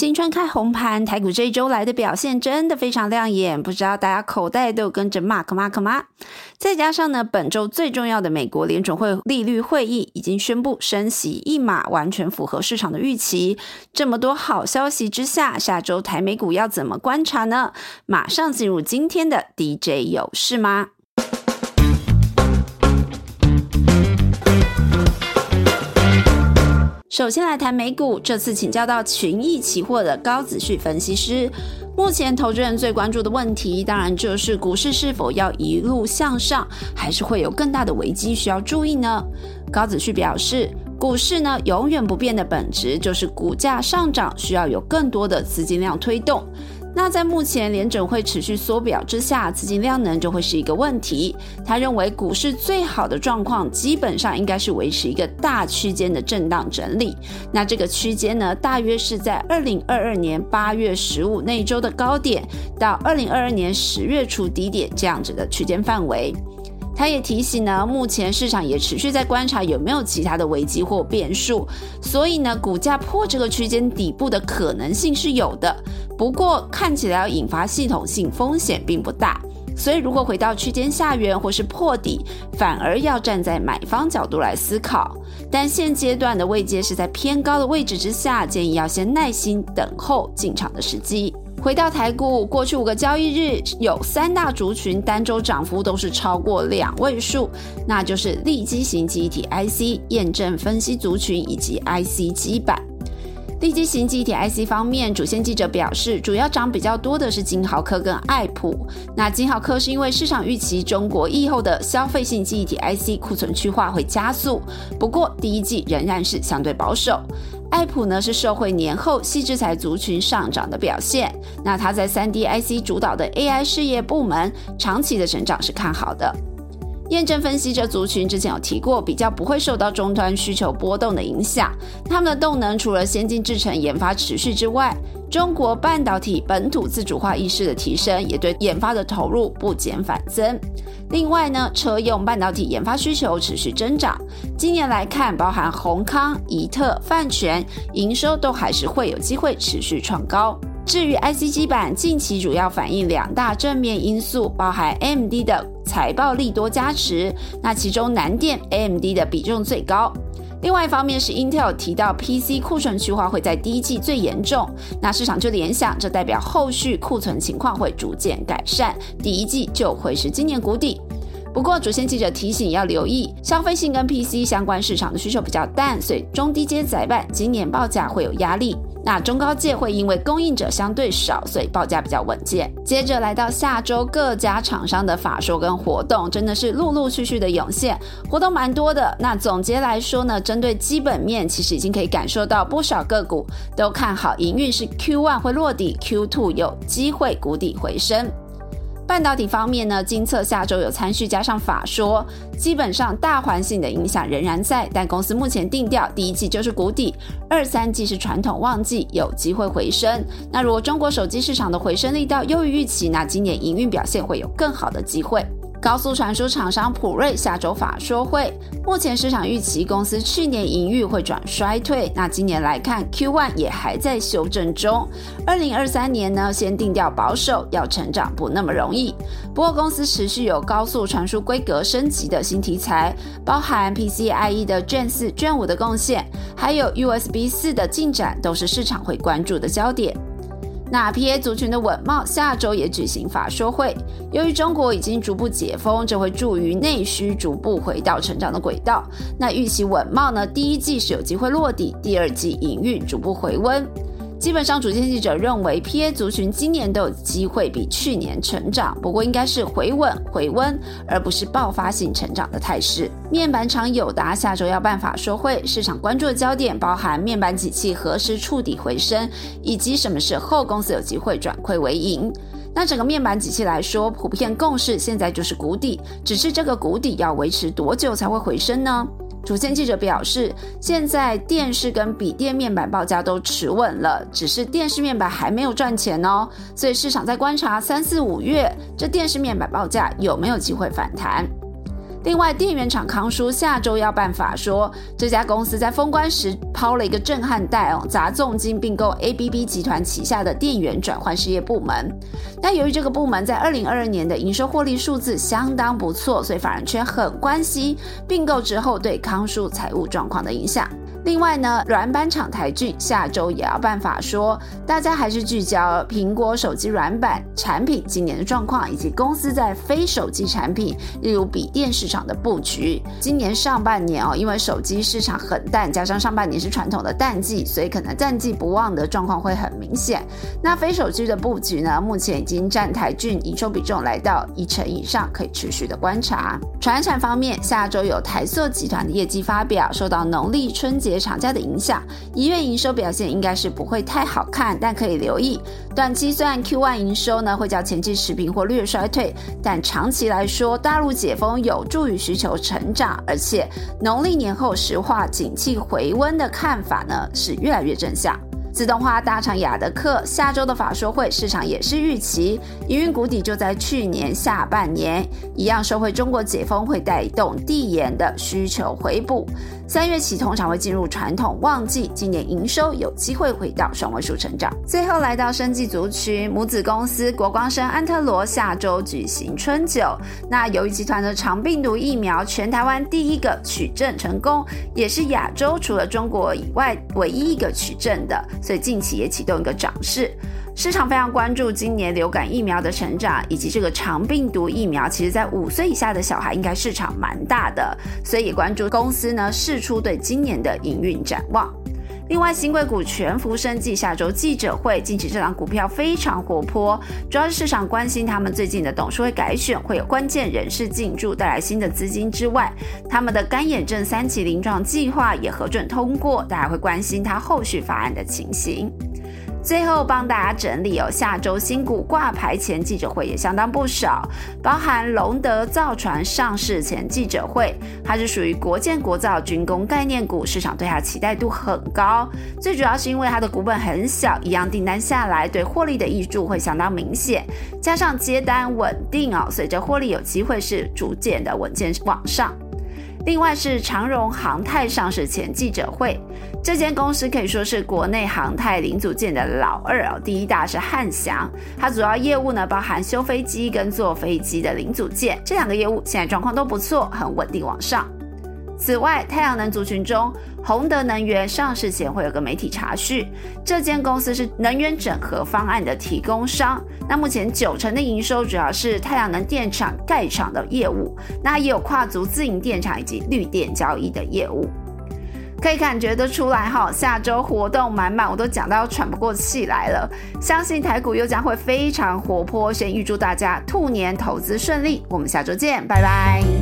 新春开红盘，台股这一周来的表现真的非常亮眼，不知道大家口袋都有跟着 mark mark 吗？再加上呢，本周最重要的美国联准会利率会议已经宣布升息一码，完全符合市场的预期。这么多好消息之下，下周台美股要怎么观察呢？马上进入今天的 DJ 有事吗？首先来谈美股，这次请教到群益期货的高子旭分析师。目前投资人最关注的问题，当然就是股市是否要一路向上，还是会有更大的危机需要注意呢？高子旭表示，股市呢永远不变的本质就是股价上涨需要有更多的资金量推动。那在目前联准会持续缩表之下，资金量能就会是一个问题。他认为股市最好的状况基本上应该是维持一个大区间的震荡整理。那这个区间呢，大约是在二零二二年八月十五那一周的高点到二零二二年十月初低点这样子的区间范围。他也提醒呢，目前市场也持续在观察有没有其他的危机或变数，所以呢，股价破这个区间底部的可能性是有的。不过看起来要引发系统性风险并不大，所以如果回到区间下缘或是破底，反而要站在买方角度来思考。但现阶段的位阶是在偏高的位置之下，建议要先耐心等候进场的时机。回到台股，过去五个交易日有三大族群单周涨幅都是超过两位数，那就是立基型记忆体 IC、验证分析族群以及 IC 基板。立基型记忆体 IC 方面，主线记者表示，主要涨比较多的是金豪科跟爱普。那金豪科是因为市场预期中国疫后的消费性记忆体 IC 库存去化会加速，不过第一季仍然是相对保守。爱普呢是社会年后细制裁族群上涨的表现，那它在三 D IC 主导的 AI 事业部门长期的成长是看好的。验证分析这族群之前有提过，比较不会受到终端需求波动的影响。他们的动能除了先进制程研发持续之外，中国半导体本土自主化意识的提升，也对研发的投入不减反增。另外呢，车用半导体研发需求持续增长。今年来看，包含宏康、怡特、泛全营收都还是会有机会持续创高。至于 ICG 版，近期主要反映两大正面因素，包含 AMD 的财报利多加持，那其中南电 AMD 的比重最高。另外一方面是 Intel 提到 PC 库存去化会在第一季最严重，那市场就联想，这代表后续库存情况会逐渐改善，第一季就会是今年谷底。不过，主线记者提醒要留意，消费性跟 PC 相关市场的需求比较淡，所以中低阶载板今年报价会有压力。那中高阶会因为供应者相对少，所以报价比较稳健。接着来到下周各家厂商的法说跟活动，真的是陆陆续续的涌现，活动蛮多的。那总结来说呢，针对基本面，其实已经可以感受到不少个股都看好营运是 Q one 会落底，Q two 有机会谷底回升。半导体方面呢，金策下周有参序加上法说，基本上大环境的影响仍然在，但公司目前定调第一季就是谷底，二三季是传统旺季，有机会回升。那如果中国手机市场的回升力道优于预期，那今年营运表现会有更好的机会。高速传输厂商普瑞下周法说会，目前市场预期公司去年盈余会转衰退，那今年来看 Q1 也还在修正中。二零二三年呢，先定调保守，要成长不那么容易。不过公司持续有高速传输规格升级的新题材，包含 PCIe 的 Gen 四、卷五的贡献，还有 USB 四的进展，都是市场会关注的焦点。那 P A 族群的稳茂下周也举行法说会，由于中国已经逐步解封，这会助于内需逐步回到成长的轨道。那预期稳茂呢，第一季是有机会落地，第二季营运逐步回温。基本上，主线记者认为，P A 族群今年都有机会比去年成长，不过应该是回稳回温，而不是爆发性成长的态势。面板厂友达下周要办法说会，市场关注的焦点包含面板景气何时触底回升，以及什么时候公司有机会转亏为盈。那整个面板景气来说，普遍共识现在就是谷底，只是这个谷底要维持多久才会回升呢？主线记者表示，现在电视跟笔电面板报价都持稳了，只是电视面板还没有赚钱哦，所以市场在观察三四五月这电视面板报价有没有机会反弹。另外，电源厂康叔下周要办法说，这家公司在封关时抛了一个震撼弹哦，砸重金并购 ABB 集团旗下的电源转换事业部门。但由于这个部门在二零二二年的营收获利数字相当不错，所以法人圈很关心并购之后对康叔财务状况的影响。另外呢，软板厂台骏下周也要办法说，大家还是聚焦苹果手机软板产品今年的状况，以及公司在非手机产品，例如笔电市场的布局。今年上半年哦，因为手机市场很淡，加上上半年是传统的淡季，所以可能淡季不旺的状况会很明显。那非手机的布局呢，目前已经占台骏营收比重来到一成以上，可以持续的观察。传产方面，下周有台塑集团的业绩发表，受到农历春节。厂家的影响，一月营收表现应该是不会太好看，但可以留意。短期虽然 Q1 营收呢会较前期持平或略衰退，但长期来说，大陆解封有助于需求成长，而且农历年后石化景气回温的看法呢是越来越正向。自动化大厂雅德克下周的法说会，市场也是预期营运谷底就在去年下半年，一样收回中国解封会带动地延的需求回补。三月起通常会进入传统旺季，今年营收有机会回到双位数成长。最后来到生技族群，母子公司国光生安特罗下周举行春酒。那由于集团的长病毒疫苗全台湾第一个取证成功，也是亚洲除了中国以外唯一一个取证的。所以近期也启动一个涨势，市场非常关注今年流感疫苗的成长，以及这个肠病毒疫苗，其实在五岁以下的小孩应该市场蛮大的，所以也关注公司呢释出对今年的营运展望。另外，新贵股全幅升绩下周记者会，近期这档股票非常活泼，主要是市场关心他们最近的董事会改选会。有关键人士进驻，带来新的资金之外，他们的干眼症三期临床计划也核准通过，大家会关心他后续法案的情形。最后帮大家整理哦，下周新股挂牌前记者会也相当不少，包含龙德造船上市前记者会，它是属于国建国造军工概念股，市场对它期待度很高。最主要是因为它的股本很小，一样订单下来对获利的益注会相当明显，加上接单稳定哦，随着获利有机会是逐渐的稳健往上。另外是长荣航太上市前记者会，这间公司可以说是国内航太零组件的老二哦。第一大是汉翔，它主要业务呢包含修飞机跟坐飞机的零组件，这两个业务现在状况都不错，很稳定往上。此外，太阳能族群中，宏德能源上市前会有个媒体查询，这间公司是能源整合方案的提供商。那目前九成的营收主要是太阳能电厂盖厂的业务，那也有跨足自营电厂以及绿电交易的业务。可以感觉得出来哈，下周活动满满，我都讲到喘不过气来了。相信台股又将会非常活泼，先预祝大家兔年投资顺利。我们下周见，拜拜。